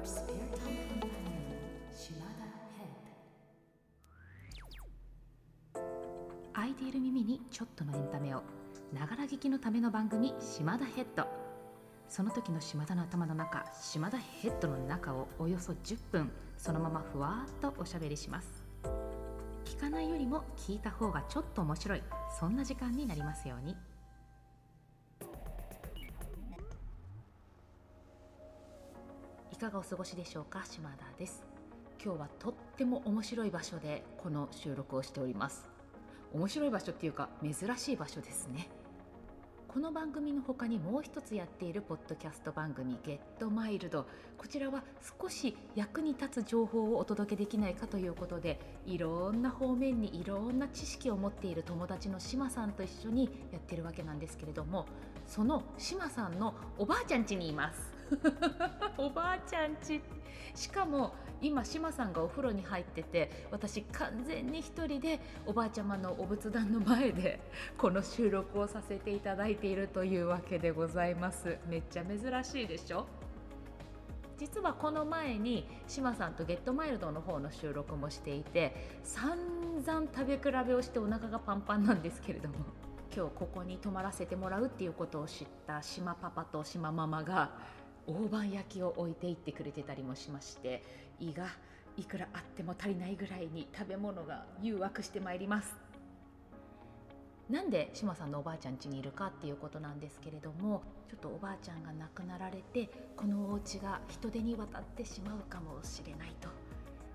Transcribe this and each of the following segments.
Your spare time companion, Shimada Head. 空いている耳にちょっとのエンタメをながら聞きのための番組島田ヘッドその時の島田の頭の中島田ヘッドの中をおよそ10分そのままふわっとおしゃべりします聞かないよりも聞いた方がちょっと面白いそんな時間になりますようにかがお過ごしでしょうか？島田です。今日はとっても面白い場所でこの収録をしております。面白い場所っていうか珍しい場所ですね。この番組の他にもう一つやっているポッドキャスト番組「ゲットマイルド。こちらは少し役に立つ情報をお届けできないかということでいろんな方面にいろんな知識を持っている友達の志麻さんと一緒にやってるわけなんですけれどもその志麻さんのおばあちゃん家にいます。おばあちゃんち。しかも今志麻さんがお風呂に入ってて私完全に一人でおばあちゃまのお仏壇の前でこの収録をさせていただいているというわけでございます。めっちゃ珍しいでしょ？実はこの前に志麻さんとゲットマイルドの方の収録もしていて散々食べ比べをしてお腹がパンパンなんですけれども今日ここに泊まらせてもらうっていうことを知った島パパと島ママが大判焼きを置いていってくれてたりもしまして胃がいくらあっても足りないぐらいに食べ物が誘惑してまいります。なんで志麻さんのおばあちゃん家にいるかっていうことなんですけれどもちょっとおばあちゃんが亡くなられてこのお家が人手に渡ってしまうかもしれないと。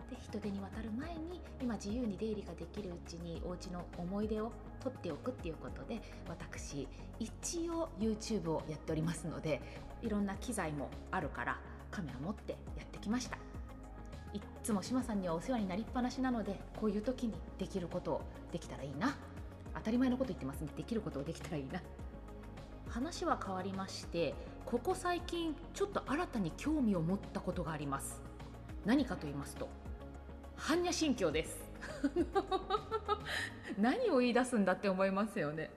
で人手に渡る前に今自由に出入りができるうちにお家の思い出を取っておくっていうことで私一応 YouTube をやっておりますのでいろんな機材もあるからカメラ持ってやってきました。いっつも志麻さんにはお世話になりっぱなしなのでこういう時にできることをできたらいいな。当たり前のこと言ってますね。できることをできたらいいな。話は変わりましてここ最近ちょっと新たに興味を持ったことがあります。何かと言いますと般若心経です。何を言い出すんだって思いますよね。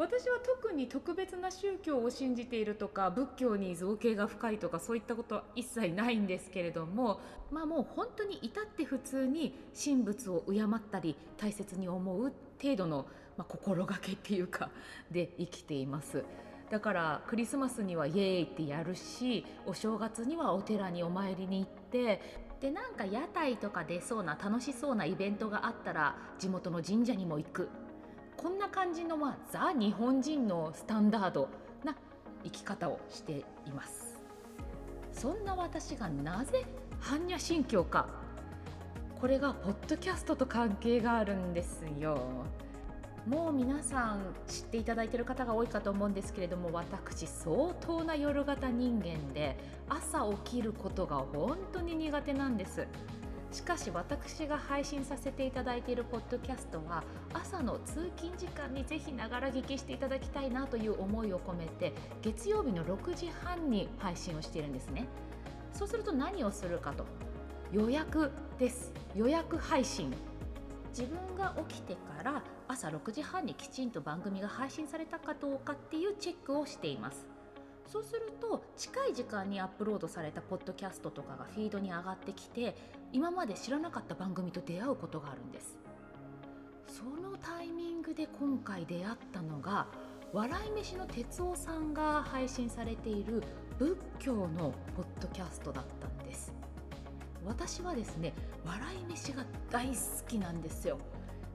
私は特に特別な宗教を信じているとか仏教に造形が深いとかそういったことは一切ないんですけれどもまあもう本当に至って普通に神仏を敬ったり大切に思う程度の、まあ、心がけっていうかで生きています。だからクリスマスにはイエーイってやるしお正月にはお寺にお参りに行ってでなんか屋台とか出そうな楽しそうなイベントがあったら地元の神社にも行く。こんな感じの、まあ、ザ日本人のスタンダードな生き方をしています。そんな私がなぜ般若心経か。これがポッドキャストと関係があるんですよ。もう皆さん知っていただいている方が多いかと思うんですけれども私相当な夜型人間で朝起きることが本当に苦手なんです。しかし私が配信させていただいているポッドキャストは朝の通勤時間にぜひながら聞きしていただきたいなという思いを込めて月曜日の6時半に配信をしているんですね。そうすると何をするかと。予約です。予約配信。自分が起きてから朝6時半にきちんと番組が配信されたかどうかっていうチェックをしています。そうすると近い時間にアップロードされたポッドキャストとかがフィードに上がってきて今まで知らなかった番組と出会うことがあるんです。そのタイミングで今回出会ったのが笑い飯の哲夫さんが配信されている仏教のポッドキャストだったんです。私はですね笑い飯が大好きなんですよ。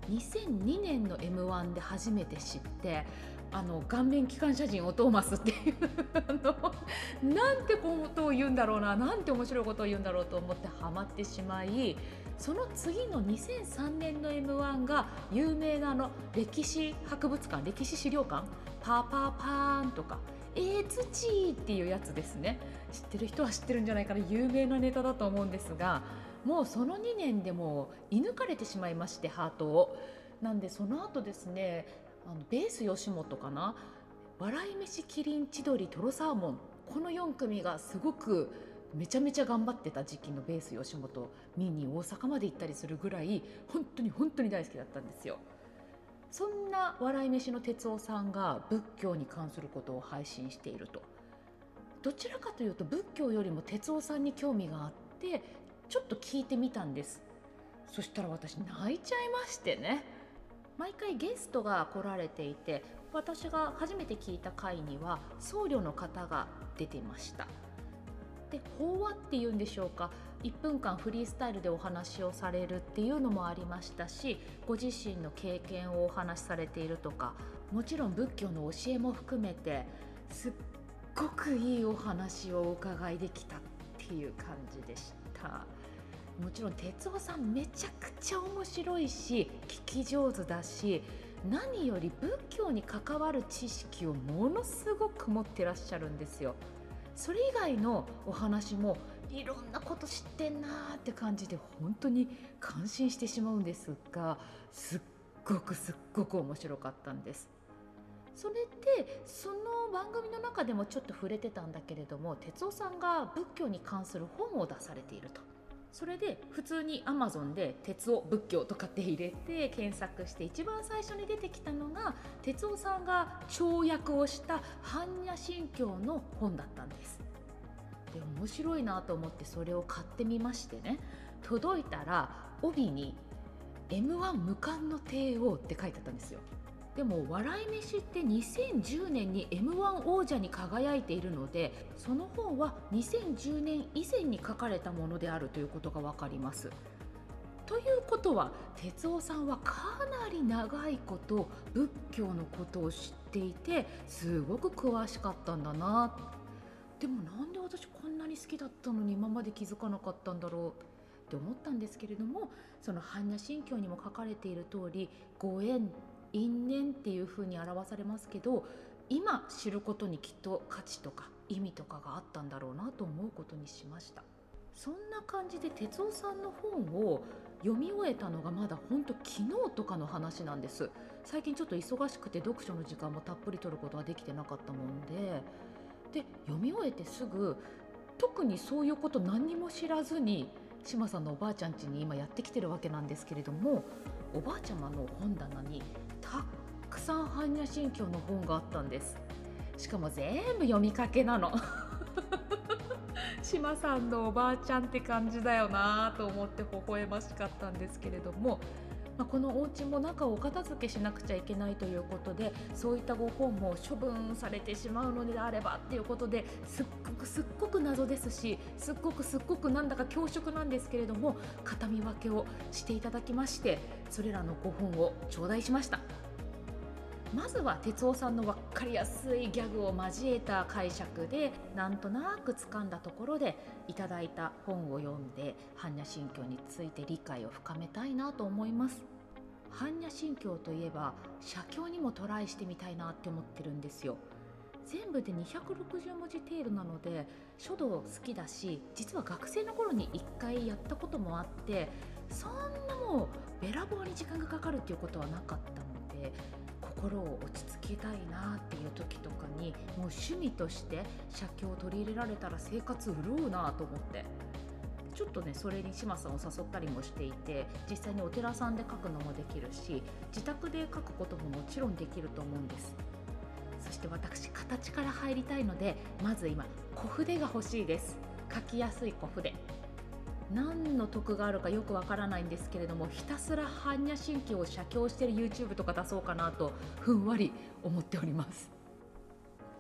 2002年の m 1で初めて知ってあの顔面機関車人をトーマスっていうなんてことを言うんだろうななんて面白いことを言うんだろうと思ってハマってしまいその次の2003年の m 1が有名なの歴史博物館歴史資料館パーパーパーンとかえー、土っていうやつですね。知ってる人は知ってるんじゃないかな有名なネタだと思うんですがもうその2年でも射抜かれてしまいましてハートを。なんでその後ですねあのベース吉本かな笑い飯キリン千鳥トロサーモンこの4組がすごくめちゃめちゃ頑張ってた時期のベース吉本見に大阪まで行ったりするぐらい本当に本当に大好きだったんですよ。そんな笑い飯の哲夫さんが仏教に関することを配信していると。どちらかというと仏教よりも哲夫さんに興味があってちょっと聞いてみたんです。そしたら私泣いちゃいましてね。毎回ゲストが来られていて私が初めて聞いた回には僧侶の方が出てました。で法話っていうんでしょうか。1分間フリースタイルでお話をされるっていうのもありましたしご自身の経験をお話しされているとかもちろん仏教の教えも含めてすっごくいいお話をお伺いできたっていう感じでした。もちろん哲夫さんめちゃくちゃ面白いし聞き上手だし何より仏教に関わる知識をものすごく持ってらっしゃるんですよ。それ以外のお話もいろんなこと知ってんなーって感じで本当に感心してしまうんですがすっごくすっごく面白かったんです。それでその番組の中でもちょっと触れてたんだけれども哲夫さんが仏教に関する本を出されていると。それで普通に Amazon で「鉄夫仏教」とかって入れて検索して一番最初に出てきたのが哲夫さんが跳躍をした般若心経の本だったんです。で面白いなと思ってそれを買ってみましてね。届いたら帯に「m 1無冠の帝王」って書いてあったんですよ。でも笑い飯って2010年に m 1王者に輝いているのでその本は2010年以前に書かれたものであるということが分かります。ということは哲夫さんはかなり長いこと仏教のことを知っていてすごく詳しかったんだなでもなんで私こんなに好きだったのに今まで気づかなかったんだろうって思ったんですけれどもその般若心経にも書かれている通りご縁因縁っていうふうに表されますけど今知ることにきっと価値とか意味とかがあったんだろうなと思うことにしました。そんな感じで哲夫さんの本を読み終えたのがまだほんと昨日とかの話なんです。最近ちょっと忙しくて読書の時間もたっぷり取ることができてなかったもんで。で読み終えてすぐ特にそういうこと何にも知らずに志麻さんのおばあちゃん家に今やってきてるわけなんですけれどもおばあちゃまの本棚にたくさん般若心経の本があったんです。しかも全部読みかけなの。志麻さんのおばあちゃんって感じだよなと思って微笑ましかったんですけれども。まあ、このお家も中をお片付けしなくちゃいけないということでそういったご本も処分されてしまうのであればっていうことですっごくすっごく謎ですしすっごくすっごくなんだか恐縮なんですけれども形見分けをしていただきましてそれらのご本を頂戴しました。まずは哲夫さんの分かりやすいギャグを交えた解釈でなんとなく掴んだところでいただいた本を読んで般若心経について理解を深めたいなと思います般若心経といえば写経にもトライしてみたいなって思ってるんですよ全部で260文字程度なので書道好きだし実は学生の頃に1回やったこともあってそんなもうべらぼうに時間がかかるっていうことはなかったので心を落ち着けたいなっていう時とかにもう趣味として写経を取り入れられたら生活潤うなと思ってちょっとねそれに志麻さんを誘ったりもしていて実際にお寺さんで書くのもできるし自宅で書くことももちろんできると思うんです。そして私形から入りたいのでまず今小筆が欲しいです。書きやすい小筆。何の得があるかよくわからないんですけれどもひたすら般若心経を写経してる YouTube とか出そうかなとふんわり思っております。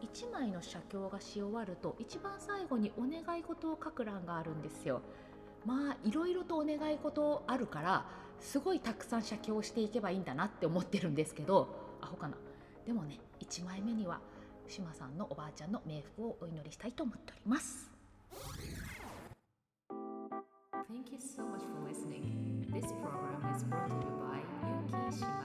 1枚の写経がし終わると一番最後にお願い事を書く欄があるんですよ。まあいろいろとお願い事あるからすごいたくさん写経していけばいいんだなって思ってるんですけどアホかな。でもね1枚目には志麻さんのおばあちゃんの冥福をお祈りしたいと思っております。Thank you so much for listening. This program is brought to you by Yuki Shima.